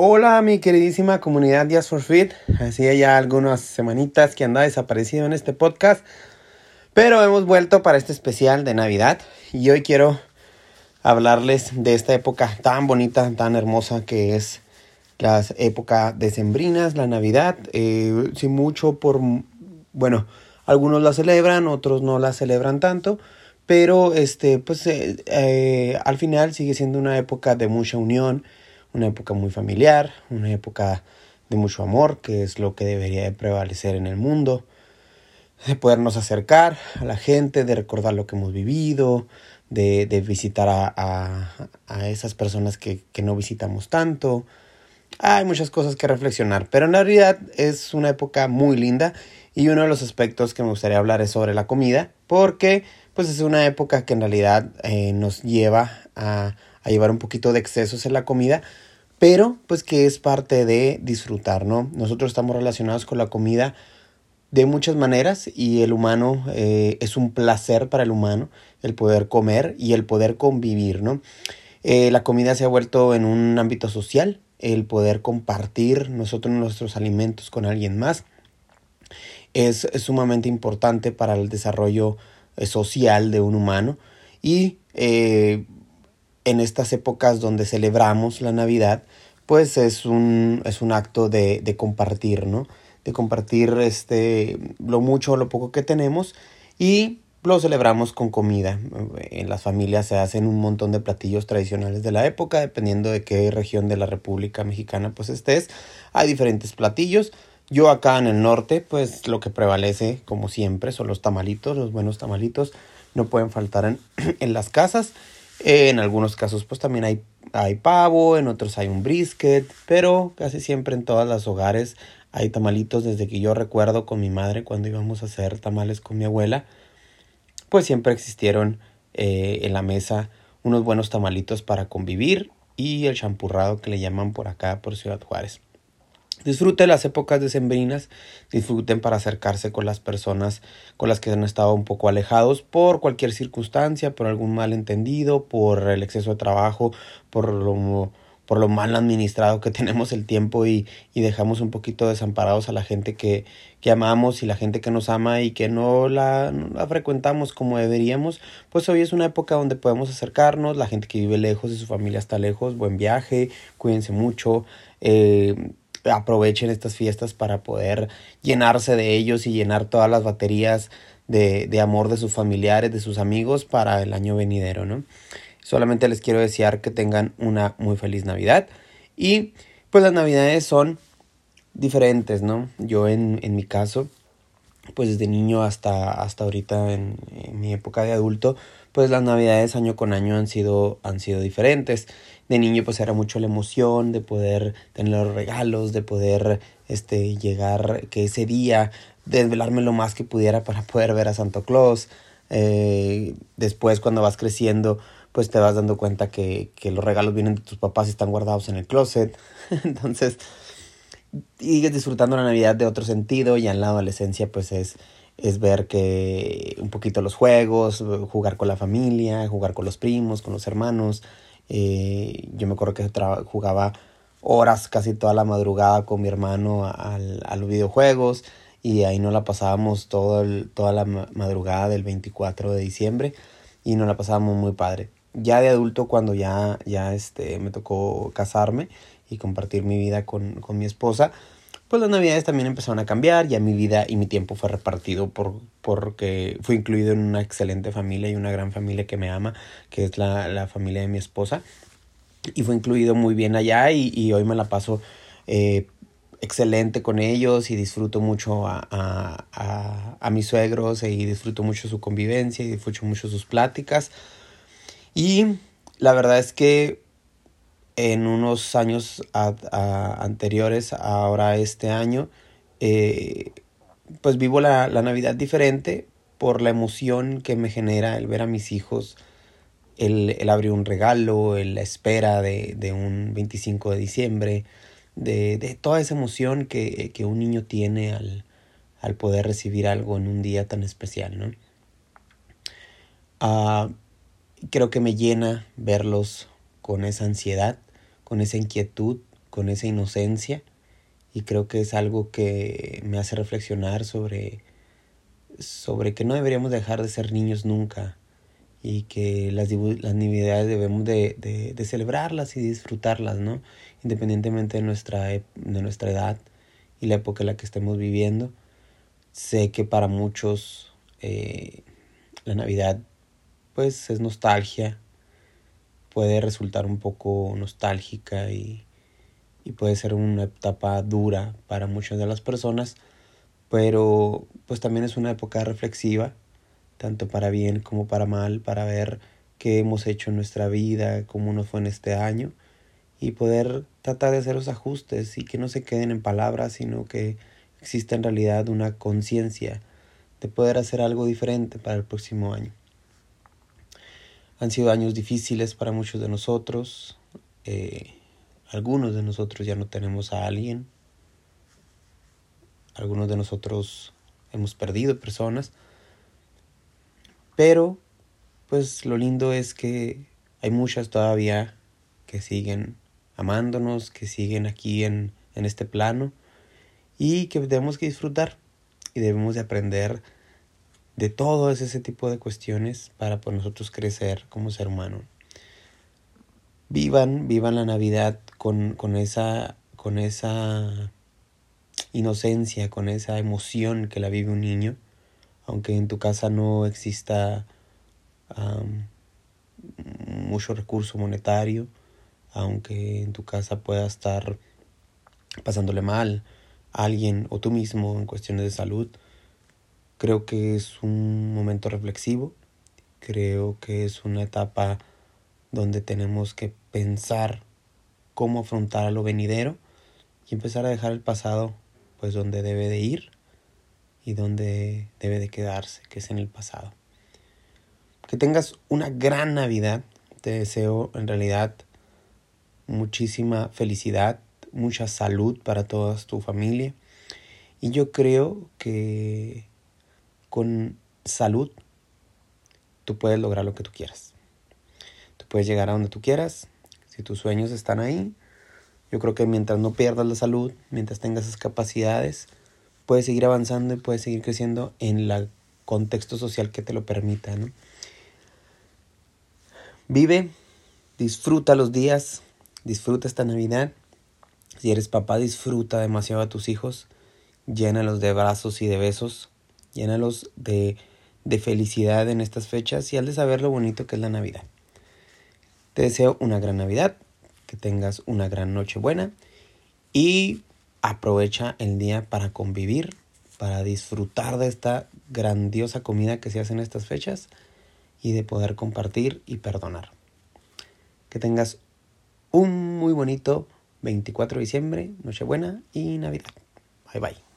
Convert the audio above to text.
Hola mi queridísima comunidad Días for Fit. Hacía ya algunas semanitas que andaba desaparecido en este podcast. Pero hemos vuelto para este especial de Navidad. Y hoy quiero hablarles de esta época tan bonita, tan hermosa que es la época decembrinas, la Navidad. Eh, sí, mucho por... Bueno, algunos la celebran, otros no la celebran tanto. Pero este, pues eh, eh, al final sigue siendo una época de mucha unión una época muy familiar, una época de mucho amor, que es lo que debería de prevalecer en el mundo, de podernos acercar a la gente, de recordar lo que hemos vivido, de, de visitar a, a, a, esas personas que, que no visitamos tanto. Hay muchas cosas que reflexionar, pero en realidad es una época muy linda y uno de los aspectos que me gustaría hablar es sobre la comida, porque pues es una época que en realidad eh, nos lleva a a llevar un poquito de excesos en la comida, pero pues que es parte de disfrutar, ¿no? Nosotros estamos relacionados con la comida de muchas maneras y el humano eh, es un placer para el humano el poder comer y el poder convivir, ¿no? Eh, la comida se ha vuelto en un ámbito social, el poder compartir nosotros nuestros alimentos con alguien más es, sumamente importante para el desarrollo eh, social de un humano y en estas épocas donde celebramos la Navidad, pues es un, es un acto de, de compartir, ¿no? De compartir este, lo mucho o lo poco que tenemos y lo celebramos con comida. En las familias se hacen un montón de platillos tradicionales de la época, dependiendo de qué región de la República Mexicana pues estés. Hay diferentes platillos. Yo acá en el norte, pues lo que prevalece, como siempre, son los tamalitos, los buenos tamalitos. No pueden faltar en, en las casas en algunos casos pues también hay, hay pavo, en otros hay un brisket, pero casi siempre en todos los hogares hay tamalitos desde que yo recuerdo con mi madre cuando íbamos a hacer tamales con mi abuela, pues siempre existieron eh, en la mesa unos buenos tamalitos para convivir y el champurrado que le llaman por acá por Ciudad Juárez. Disfruten las épocas decembrinas, disfruten para acercarse con las personas con las que han estado un poco alejados por cualquier circunstancia, por algún malentendido, por el exceso de trabajo, por lo, por lo mal administrado que tenemos el tiempo y, y dejamos un poquito desamparados a la gente que, que amamos y la gente que nos ama y que no la, no la frecuentamos como deberíamos, pues hoy es una época donde podemos acercarnos, la gente que vive lejos y su familia está lejos, buen viaje, cuídense mucho. Eh, aprovechen estas fiestas para poder llenarse de ellos y llenar todas las baterías de, de amor de sus familiares, de sus amigos para el año venidero, ¿no? Solamente les quiero desear que tengan una muy feliz Navidad y pues las Navidades son diferentes, ¿no? Yo en, en mi caso, pues desde niño hasta, hasta ahorita en, mi época de adulto, pues las navidades año con año han sido, han sido diferentes. De niño pues era mucho la emoción de poder tener los regalos, de poder este, llegar, que ese día desvelarme lo más que pudiera para poder ver a Santo Claus. Eh, después cuando vas creciendo pues te vas dando cuenta que, que los regalos vienen de tus papás y están guardados en el closet. Entonces, sigues disfrutando la Navidad de otro sentido y en la adolescencia pues es es ver que un poquito los juegos, jugar con la familia, jugar con los primos, con los hermanos. Eh, yo me acuerdo que jugaba horas, casi toda la madrugada con mi hermano al, a los videojuegos y ahí nos la pasábamos todo toda la madrugada del 24 de diciembre y nos la pasábamos muy padre. Ya de adulto cuando ya, ya este, me tocó casarme y compartir mi vida con, con mi esposa, pues las navidades también empezaron a cambiar, ya mi vida y mi tiempo fue repartido por, porque fui incluido en una excelente familia y una gran familia que me ama, que es la, la familia de mi esposa. Y fue incluido muy bien allá y, y hoy me la paso eh, excelente con ellos y disfruto mucho a, a, a, a mis suegros y disfruto mucho su convivencia y disfruto mucho sus pláticas. Y la verdad es que en unos años a, a, anteriores, ahora este año, eh, pues vivo la, la, Navidad diferente por la emoción que me genera el ver a mis hijos, el, el abrir un regalo, el, la espera de, de, un 25 de diciembre, de, de toda esa emoción que, que, un niño tiene al, al poder recibir algo en un día tan especial, ¿no? Uh, creo que me llena verlos con esa ansiedad con esa inquietud, con esa inocencia y creo que es algo que me hace reflexionar sobre, sobre que no deberíamos dejar de ser niños nunca y que las, las navidades debemos de, de, celebrarlas y disfrutarlas, ¿no? Independientemente de nuestra, de nuestra edad y la época en la que estemos viviendo. Sé que para muchos eh, la Navidad pues es nostalgia, puede resultar un poco nostálgica y, y puede ser una etapa dura para muchas de las personas, pero pues también es una época reflexiva, tanto para bien como para mal, para ver qué hemos hecho en nuestra vida, cómo nos fue en este año y poder tratar de hacer los ajustes y que no se queden en palabras, sino que exista en realidad una conciencia de poder hacer algo diferente para el próximo año. Han sido años difíciles para muchos de nosotros. Eh, algunos de nosotros ya no tenemos a alguien. Algunos de nosotros hemos perdido personas. Pero, pues lo lindo es que hay muchas todavía que siguen amándonos, que siguen aquí en, en este plano y que debemos que disfrutar y debemos de aprender de todo ese tipo de cuestiones para por nosotros crecer como ser humano. Vivan, vivan la Navidad con, con, esa, con esa inocencia, con esa emoción que la vive un niño, aunque en tu casa no exista mucho recurso monetario, aunque en tu casa pueda estar pasándole mal a alguien o tú mismo en cuestiones de salud, Creo que es un momento reflexivo, creo que es una etapa donde tenemos que pensar cómo afrontar a lo venidero y empezar a dejar el pasado pues donde debe de ir y donde debe de quedarse, que es en el pasado. Que tengas una gran Navidad, te deseo en realidad muchísima felicidad, mucha salud para toda tu familia y yo creo que con salud, tú puedes lograr lo que tú quieras. Tú puedes llegar a donde tú quieras. Si tus sueños están ahí, yo creo que mientras no pierdas la salud, mientras tengas esas capacidades, puedes seguir avanzando y puedes seguir creciendo en el contexto social que te lo permita. Vive, disfruta los días, disfruta esta Navidad. Si eres papá, disfruta demasiado a tus hijos, llénalos de brazos y de besos llénalos de, de felicidad en estas fechas y al de saber lo bonito que es la Navidad. Te deseo una gran Navidad, que tengas una gran noche buena y aprovecha el día para convivir, para disfrutar de esta grandiosa comida que se hace en estas fechas y de poder compartir y perdonar. Que tengas un muy bonito 24 de diciembre, Nochebuena y Navidad. Bye bye.